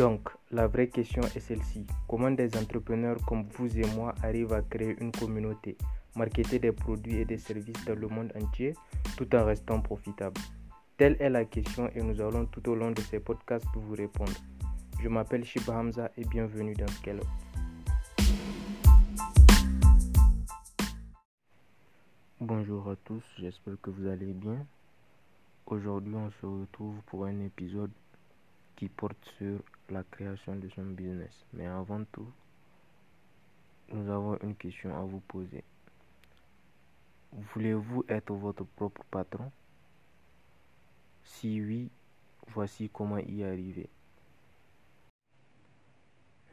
Donc, la vraie question est celle-ci. Comment des entrepreneurs comme vous et moi arrivent à créer une communauté, marketer des produits et des services dans le monde entier tout en restant profitables Telle est la question et nous allons tout au long de ces podcasts vous répondre. Je m'appelle Shiba Hamza et bienvenue dans Scale Bonjour à tous, j'espère que vous allez bien. Aujourd'hui, on se retrouve pour un épisode qui porte sur la création de son business. Mais avant tout, nous avons une question à vous poser. Voulez-vous être votre propre patron? Si oui, voici comment y arriver.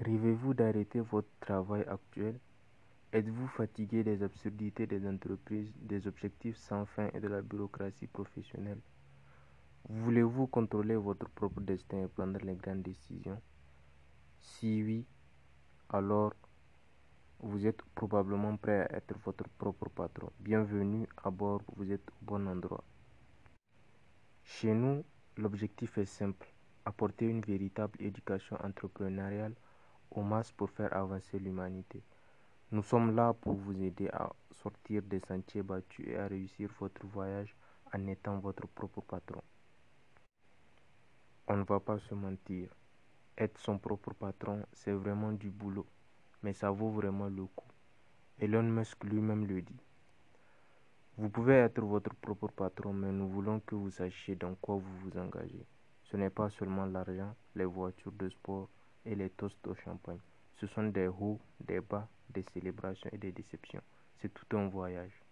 Rêvez-vous d'arrêter votre travail actuel? Êtes-vous fatigué des absurdités des entreprises, des objectifs sans fin et de la bureaucratie professionnelle? Voulez-vous contrôler votre propre destin et prendre les grandes décisions? Si oui, alors vous êtes probablement prêt à être votre propre patron. Bienvenue à bord, vous êtes au bon endroit. Chez nous, l'objectif est simple, apporter une véritable éducation entrepreneuriale aux masses pour faire avancer l'humanité. Nous sommes là pour vous aider à sortir des sentiers battus et à réussir votre voyage en étant votre propre patron. On ne va pas se mentir. Être son propre patron, c'est vraiment du boulot, mais ça vaut vraiment le coup. Elon Musk lui-même le dit. Vous pouvez être votre propre patron, mais nous voulons que vous sachiez dans quoi vous vous engagez. Ce n'est pas seulement l'argent, les voitures de sport et les toasts au champagne. Ce sont des hauts, des bas, des célébrations et des déceptions. C'est tout un voyage.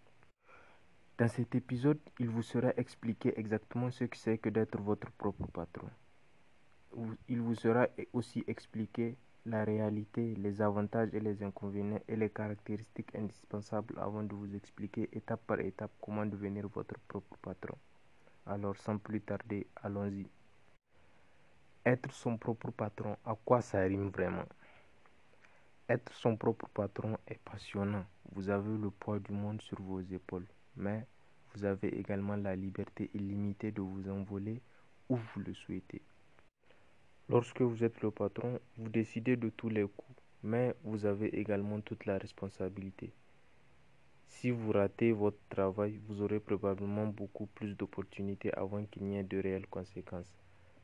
Dans cet épisode, il vous sera expliqué exactement ce que c'est que d'être votre propre patron il vous sera aussi expliqué la réalité, les avantages et les inconvénients et les caractéristiques indispensables avant de vous expliquer étape par étape comment devenir votre propre patron. Alors sans plus tarder, allons-y. Être son propre patron, à quoi ça rime vraiment? Être son propre patron est passionnant. Vous avez le poids du monde sur vos épaules, mais vous avez également la liberté illimitée de vous envoler où vous le souhaitez. Lorsque vous êtes le patron, vous décidez de tous les coups, mais vous avez également toute la responsabilité. Si vous ratez votre travail, vous aurez probablement beaucoup plus d'opportunités avant qu'il n'y ait de réelles conséquences.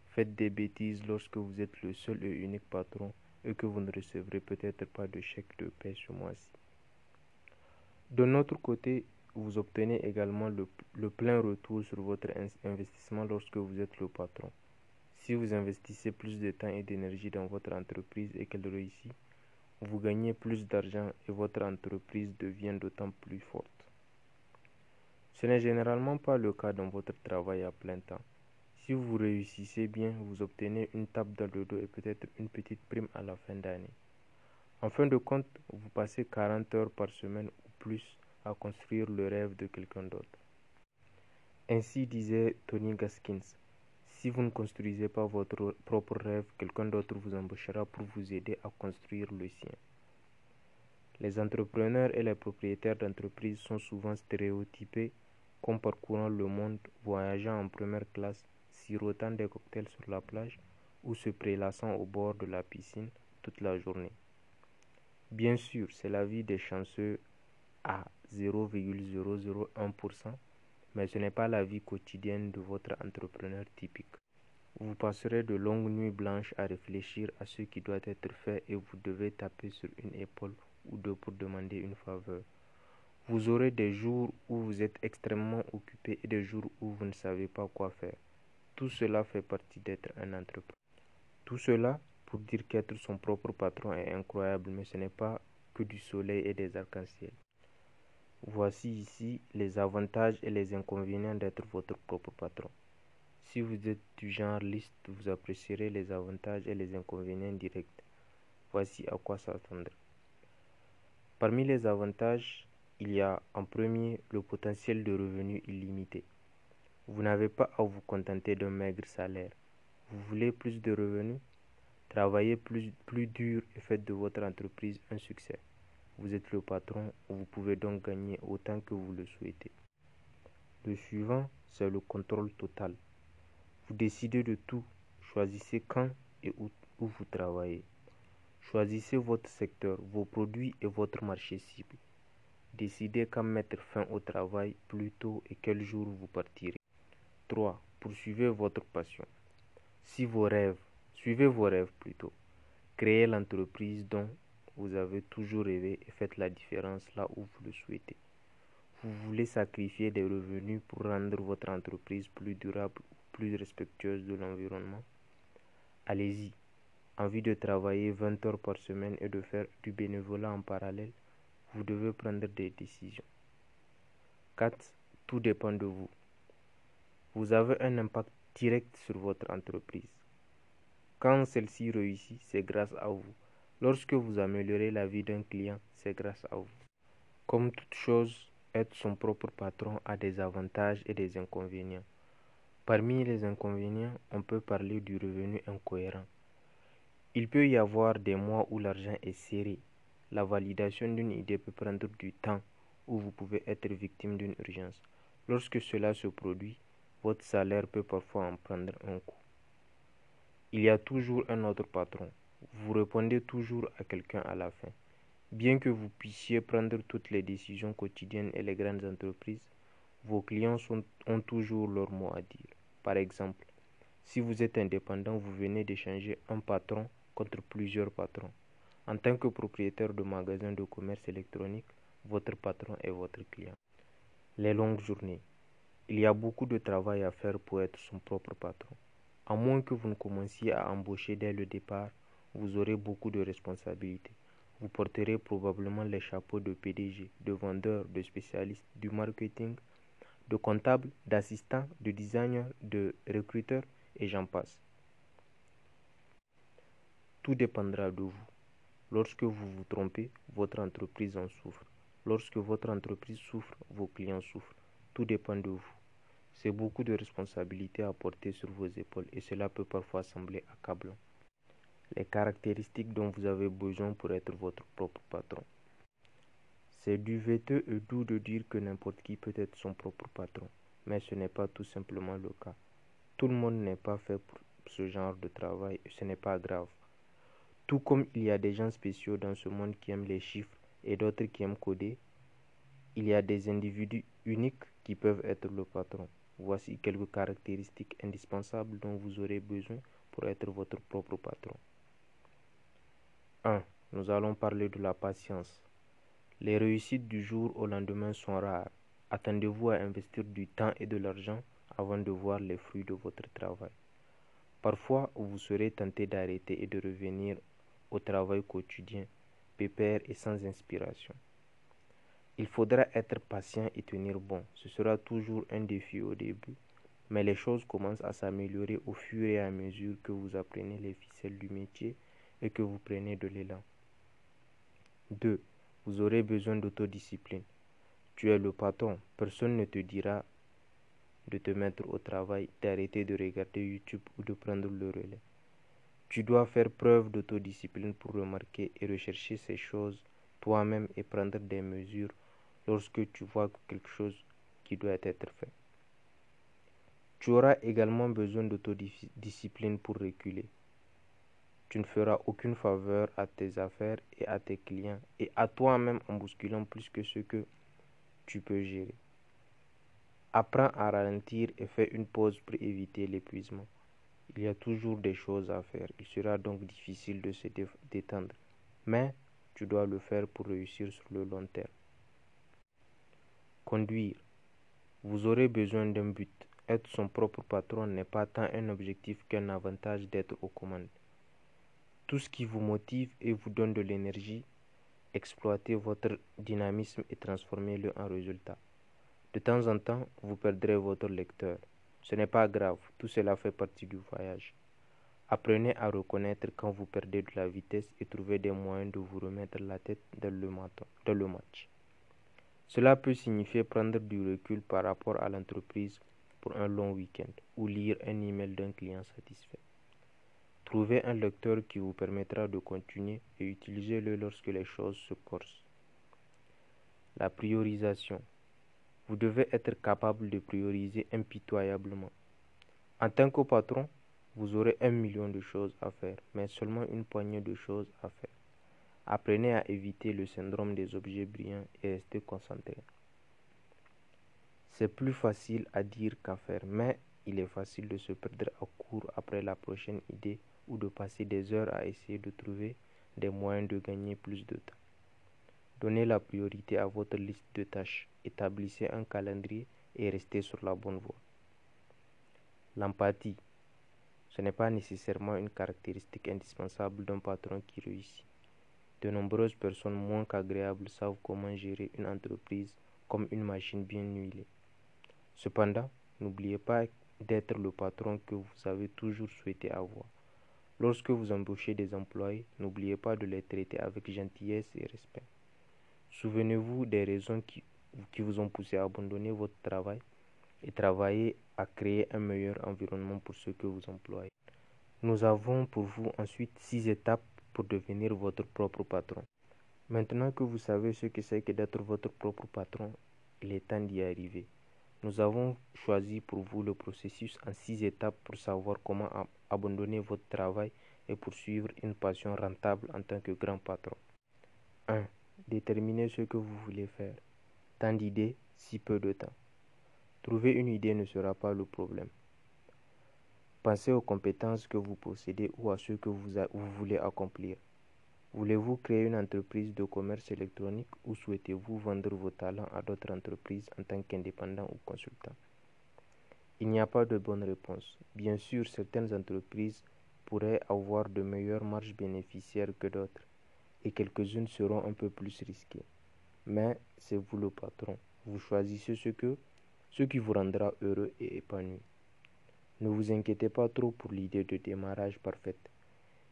Faites des bêtises lorsque vous êtes le seul et unique patron et que vous ne recevrez peut-être pas de chèque de paie ce mois-ci. De notre côté, vous obtenez également le, le plein retour sur votre investissement lorsque vous êtes le patron. Si vous investissez plus de temps et d'énergie dans votre entreprise et qu'elle réussit, vous gagnez plus d'argent et votre entreprise devient d'autant plus forte. Ce n'est généralement pas le cas dans votre travail à plein temps. Si vous réussissez bien, vous obtenez une tape dans le dos et peut-être une petite prime à la fin d'année. En fin de compte, vous passez 40 heures par semaine ou plus à construire le rêve de quelqu'un d'autre. Ainsi disait Tony Gaskins. Si vous ne construisez pas votre propre rêve, quelqu'un d'autre vous embauchera pour vous aider à construire le sien. Les entrepreneurs et les propriétaires d'entreprises sont souvent stéréotypés comme parcourant le monde, voyageant en première classe, sirotant des cocktails sur la plage ou se prélassant au bord de la piscine toute la journée. Bien sûr, c'est la vie des chanceux à 0,001%, mais ce n'est pas la vie quotidienne de votre entrepreneur typique. Vous passerez de longues nuits blanches à réfléchir à ce qui doit être fait et vous devez taper sur une épaule ou deux pour demander une faveur. Vous aurez des jours où vous êtes extrêmement occupé et des jours où vous ne savez pas quoi faire. Tout cela fait partie d'être un entrepreneur. Tout cela pour dire qu'être son propre patron est incroyable, mais ce n'est pas que du soleil et des arcs-en-ciel. Voici ici les avantages et les inconvénients d'être votre propre patron. Si vous êtes du genre liste, vous apprécierez les avantages et les inconvénients directs. Voici à quoi s'attendre. Parmi les avantages, il y a en premier le potentiel de revenus illimité. Vous n'avez pas à vous contenter d'un maigre salaire. Vous voulez plus de revenus? Travaillez plus, plus dur et faites de votre entreprise un succès. Vous êtes le patron, vous pouvez donc gagner autant que vous le souhaitez. Le suivant, c'est le contrôle total. Vous décidez de tout, choisissez quand et où vous travaillez. Choisissez votre secteur, vos produits et votre marché cible. Décidez quand mettre fin au travail plus tôt et quel jour vous partirez. 3. Poursuivez votre passion. Si vos rêves, suivez vos rêves plutôt. Créez l'entreprise dont vous avez toujours rêvé et faites la différence là où vous le souhaitez. Vous voulez sacrifier des revenus pour rendre votre entreprise plus durable ou plus respectueuse de l'environnement? Allez-y. Envie de travailler 20 heures par semaine et de faire du bénévolat en parallèle Vous devez prendre des décisions. 4. Tout dépend de vous. Vous avez un impact direct sur votre entreprise. Quand celle-ci réussit, c'est grâce à vous. Lorsque vous améliorez la vie d'un client, c'est grâce à vous. Comme toute chose, être son propre patron a des avantages et des inconvénients. Parmi les inconvénients, on peut parler du revenu incohérent. Il peut y avoir des mois où l'argent est serré. La validation d'une idée peut prendre du temps ou vous pouvez être victime d'une urgence. Lorsque cela se produit, votre salaire peut parfois en prendre un coup. Il y a toujours un autre patron vous répondez toujours à quelqu'un à la fin. Bien que vous puissiez prendre toutes les décisions quotidiennes et les grandes entreprises, vos clients ont toujours leur mot à dire. Par exemple, si vous êtes indépendant, vous venez d'échanger un patron contre plusieurs patrons. En tant que propriétaire de magasin de commerce électronique, votre patron est votre client. Les longues journées. Il y a beaucoup de travail à faire pour être son propre patron. À moins que vous ne commenciez à embaucher dès le départ, vous aurez beaucoup de responsabilités. Vous porterez probablement les chapeaux de PDG, de vendeur, de spécialiste, du marketing, de comptable, d'assistant, de designer, de recruteur et j'en passe. Tout dépendra de vous. Lorsque vous vous trompez, votre entreprise en souffre. Lorsque votre entreprise souffre, vos clients souffrent. Tout dépend de vous. C'est beaucoup de responsabilités à porter sur vos épaules et cela peut parfois sembler accablant les caractéristiques dont vous avez besoin pour être votre propre patron. C'est du vêteux et doux de dire que n'importe qui peut être son propre patron, mais ce n'est pas tout simplement le cas. Tout le monde n'est pas fait pour ce genre de travail et ce n'est pas grave. Tout comme il y a des gens spéciaux dans ce monde qui aiment les chiffres et d'autres qui aiment coder, il y a des individus uniques qui peuvent être le patron. Voici quelques caractéristiques indispensables dont vous aurez besoin pour être votre propre patron. 1. Nous allons parler de la patience. Les réussites du jour au lendemain sont rares. Attendez-vous à investir du temps et de l'argent avant de voir les fruits de votre travail. Parfois, vous serez tenté d'arrêter et de revenir au travail quotidien, pépère et sans inspiration. Il faudra être patient et tenir bon. Ce sera toujours un défi au début, mais les choses commencent à s'améliorer au fur et à mesure que vous apprenez les ficelles du métier et que vous prenez de l'élan. 2. Vous aurez besoin d'autodiscipline. Tu es le patron. Personne ne te dira de te mettre au travail, d'arrêter de regarder YouTube ou de prendre le relais. Tu dois faire preuve d'autodiscipline pour remarquer et rechercher ces choses toi-même et prendre des mesures lorsque tu vois quelque chose qui doit être fait. Tu auras également besoin d'autodiscipline pour reculer. Tu ne feras aucune faveur à tes affaires et à tes clients et à toi-même en bousculant plus que ce que tu peux gérer. Apprends à ralentir et fais une pause pour éviter l'épuisement. Il y a toujours des choses à faire. Il sera donc difficile de se détendre. Mais tu dois le faire pour réussir sur le long terme. Conduire. Vous aurez besoin d'un but. Être son propre patron n'est pas tant un objectif qu'un avantage d'être aux commandes tout ce qui vous motive et vous donne de l'énergie, exploitez votre dynamisme et transformez-le en résultat. De temps en temps, vous perdrez votre lecteur. Ce n'est pas grave, tout cela fait partie du voyage. Apprenez à reconnaître quand vous perdez de la vitesse et trouvez des moyens de vous remettre la tête dans le, dans le match. Cela peut signifier prendre du recul par rapport à l'entreprise pour un long week-end ou lire un email d'un client satisfait. Trouvez un lecteur qui vous permettra de continuer et utilisez-le lorsque les choses se corsent. La priorisation. Vous devez être capable de prioriser impitoyablement. En tant que patron, Vous aurez un million de choses à faire, mais seulement une poignée de choses à faire. Apprenez à éviter le syndrome des objets brillants et restez concentré. C'est plus facile à dire qu'à faire, mais il est facile de se perdre à court après la prochaine idée ou de passer des heures à essayer de trouver des moyens de gagner plus de temps. Donnez la priorité à votre liste de tâches, établissez un calendrier et restez sur la bonne voie. L'empathie, ce n'est pas nécessairement une caractéristique indispensable d'un patron qui réussit. De nombreuses personnes moins qu'agréables savent comment gérer une entreprise comme une machine bien huilée. Cependant, n'oubliez pas d'être le patron que vous avez toujours souhaité avoir. Lorsque vous embauchez des employés, n'oubliez pas de les traiter avec gentillesse et respect. Souvenez-vous des raisons qui, vous ont poussé à abandonner votre travail et travailler à créer un meilleur environnement pour ceux que vous employez. Nous avons pour vous ensuite six étapes pour devenir votre propre patron. Maintenant que vous savez ce que c'est que d'être votre propre patron, il est temps d'y arriver. Nous avons choisi pour vous le processus en six étapes pour savoir comment abandonner votre travail et poursuivre une passion rentable en tant que grand patron. 1. Déterminez ce que vous voulez faire. Tant d'idées, si peu de temps. Trouver une idée ne sera pas le problème. Pensez aux compétences que vous possédez ou à ce que vous, vous voulez accomplir. Voulez-vous créer une entreprise de commerce électronique ou souhaitez-vous vendre vos talents à d'autres entreprises en tant qu'indépendant ou consultant? Il n'y a pas de bonne réponse. Bien sûr, certaines entreprises pourraient avoir de meilleures marges bénéficiaires que d'autres et quelques-unes seront un peu plus risquées. Mais c'est vous le patron. Vous choisissez ce, ce qui vous rendra heureux et épanoui. Ne vous inquiétez pas trop pour l'idée de démarrage parfaite.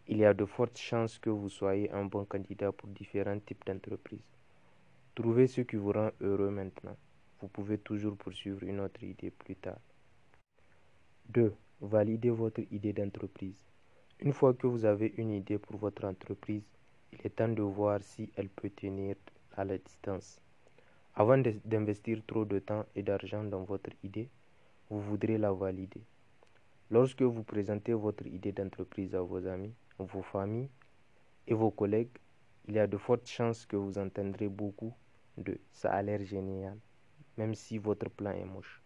Il y a de fortes chances que vous soyez un bon candidat pour différents types d'entreprises. Trouvez ce qui vous rend heureux maintenant. Vous pouvez toujours poursuivre une autre idée plus tard. 2. Validez votre idée d'entreprise. Une fois que vous avez une idée pour votre entreprise, il est temps de voir si elle peut tenir à la distance. Avant d'investir trop de temps et d'argent dans votre idée, vous voudrez la valider. Lorsque vous présentez votre idée d'entreprise à vos amis, vos familles et vos collègues, il y a de fortes chances que vous entendrez beaucoup de ça a l'air génial, même si votre plan est moche.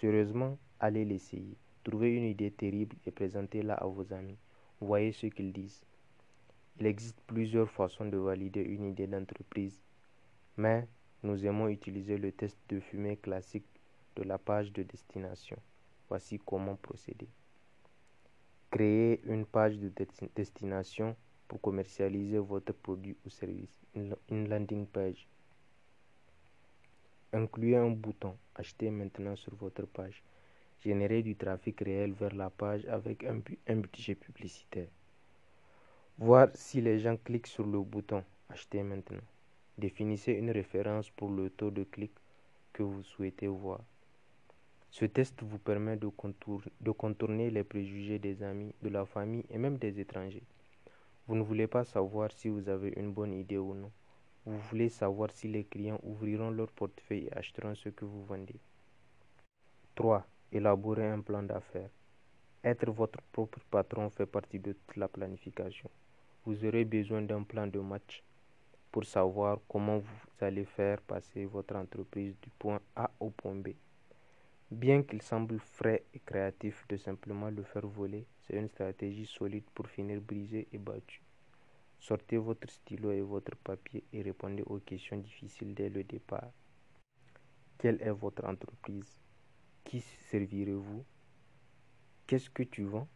Sérieusement, allez l'essayer. Trouvez une idée terrible et présentez-la à vos amis. Voyez ce qu'ils disent. Il existe plusieurs façons de valider une idée d'entreprise, mais nous aimons utiliser le test de fumée classique de la page de destination. Voici comment procéder. Créer une page de destination pour commercialiser votre produit ou service, une landing page. Incluez un bouton Acheter maintenant sur votre page. Générer du trafic réel vers la page avec un, budget publicitaire. Voir si les gens cliquent sur le bouton Acheter maintenant. Définissez une référence pour le taux de clic que vous souhaitez voir. Ce test vous permet de, contourner les préjugés des amis, de la famille et même des étrangers. Vous ne voulez pas savoir si vous avez une bonne idée ou non. Vous voulez savoir si les clients ouvriront leur portefeuille et achèteront ce que vous vendez. 3. Élaborer un plan d'affaires. Être votre propre patron fait partie de toute la planification. Vous aurez besoin d'un plan de match pour savoir comment vous allez faire passer votre entreprise du point A au point B. Bien qu'il semble frais et créatif de simplement le faire voler, c'est une stratégie solide pour finir brisé et battu. Sortez votre stylo et votre papier et répondez aux questions difficiles dès le départ. Quelle est votre entreprise? Qui servirez-vous? Qu'est-ce que tu vends?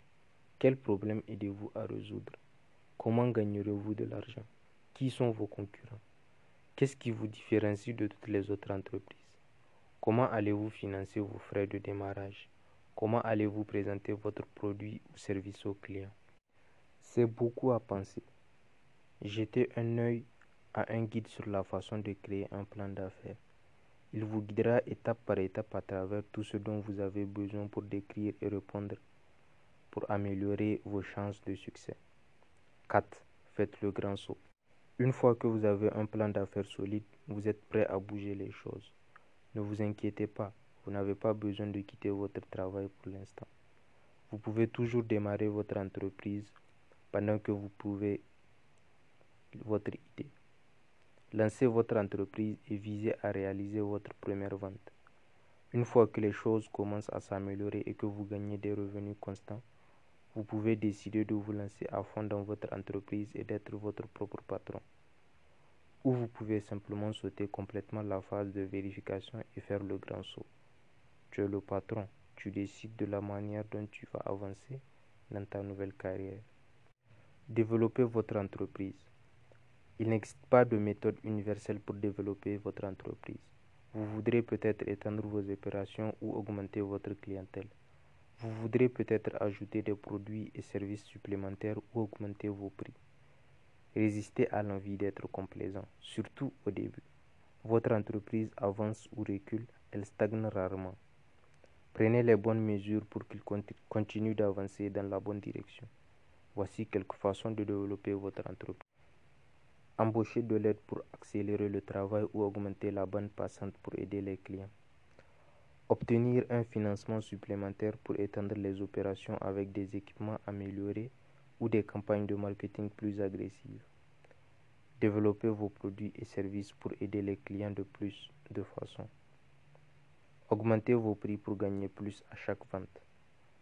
Quel problème aidez-vous à résoudre? Comment gagnerez-vous de l'argent? Qui sont vos concurrents? Qu'est-ce qui vous différencie de toutes les autres entreprises? Comment allez-vous financer vos frais de démarrage? Comment allez-vous présenter votre produit ou service aux clients? C'est beaucoup à penser. Jetez un œil à un guide sur la façon de créer un plan d'affaires. Il vous guidera étape par étape à travers tout ce dont vous avez besoin pour décrire et répondre pour améliorer vos chances de succès. 4. Faites le grand saut. Une fois que vous avez un plan d'affaires solide, vous êtes prêt à bouger les choses. Ne vous inquiétez pas, vous n'avez pas besoin de quitter votre travail pour l'instant. Vous pouvez toujours démarrer votre entreprise pendant que vous prouvez votre idée. Lancez votre entreprise et visez à réaliser votre première vente. Une fois que les choses commencent à s'améliorer et que vous gagnez des revenus constants, vous pouvez décider de vous lancer à fond dans votre entreprise et d'être votre propre patron. Ou vous pouvez simplement sauter complètement la phase de vérification et faire le grand saut. Tu es le patron, tu décides de la manière dont tu vas avancer dans ta nouvelle carrière. Développez votre entreprise. Il n'existe pas de méthode universelle pour développer votre entreprise. Vous voudrez peut-être étendre vos opérations ou augmenter votre clientèle. Vous voudrez peut-être ajouter des produits et services supplémentaires ou augmenter vos prix. Résistez à l'envie d'être complaisant, surtout au début. Votre entreprise avance ou recule, elle stagne rarement. Prenez les bonnes mesures pour qu'il continue d'avancer dans la bonne direction. Voici quelques façons de développer votre entreprise. Embaucher de l'aide pour accélérer le travail ou augmenter la bande passante pour aider les clients. Obtenir un financement supplémentaire pour étendre les opérations avec des équipements améliorés ou des campagnes de marketing plus agressives. Développer vos produits et services pour aider les clients de plus de façon. Augmentez vos prix pour gagner plus à chaque vente.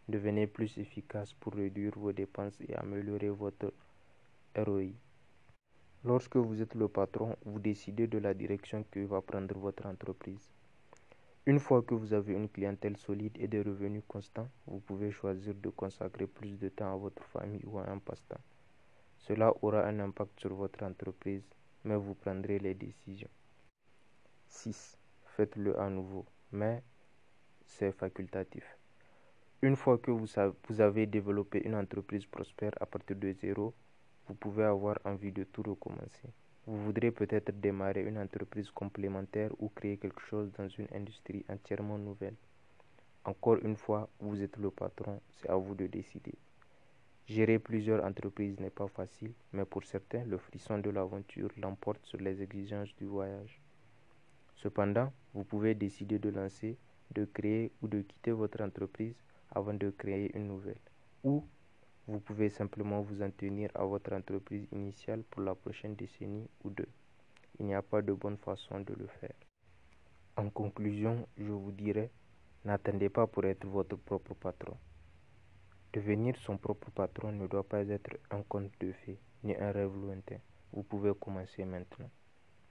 Devenez plus efficace pour réduire vos dépenses et améliorer votre ROI. Lorsque vous êtes le patron, vous décidez de la direction que va prendre votre entreprise. Une fois que vous avez une clientèle solide et des revenus constants, vous pouvez choisir de consacrer plus de temps à votre famille ou à un passe-temps. Cela aura un impact sur votre entreprise, mais vous prendrez les décisions. 6. Faites-le à nouveau, mais c'est facultatif. Une fois que vous, avez développé une entreprise prospère à partir de zéro, vous pouvez avoir envie de tout recommencer. Vous voudrez peut-être démarrer une entreprise complémentaire ou créer quelque chose dans une industrie entièrement nouvelle. Encore une fois, vous êtes le patron, c'est à vous de décider. Gérer plusieurs entreprises n'est pas facile, mais pour certains, le frisson de l'aventure l'emporte sur les exigences du voyage. Cependant, vous pouvez décider de lancer, de créer ou de quitter votre entreprise avant de créer une nouvelle. Ou vous pouvez simplement vous en tenir à votre entreprise initiale pour la prochaine décennie ou deux. Il n'y a pas de bonne façon de le faire. En conclusion, je vous dirais, n'attendez pas pour être votre propre patron. Devenir son propre patron ne doit pas être un conte de fées ni un rêve lointain. Vous pouvez commencer maintenant.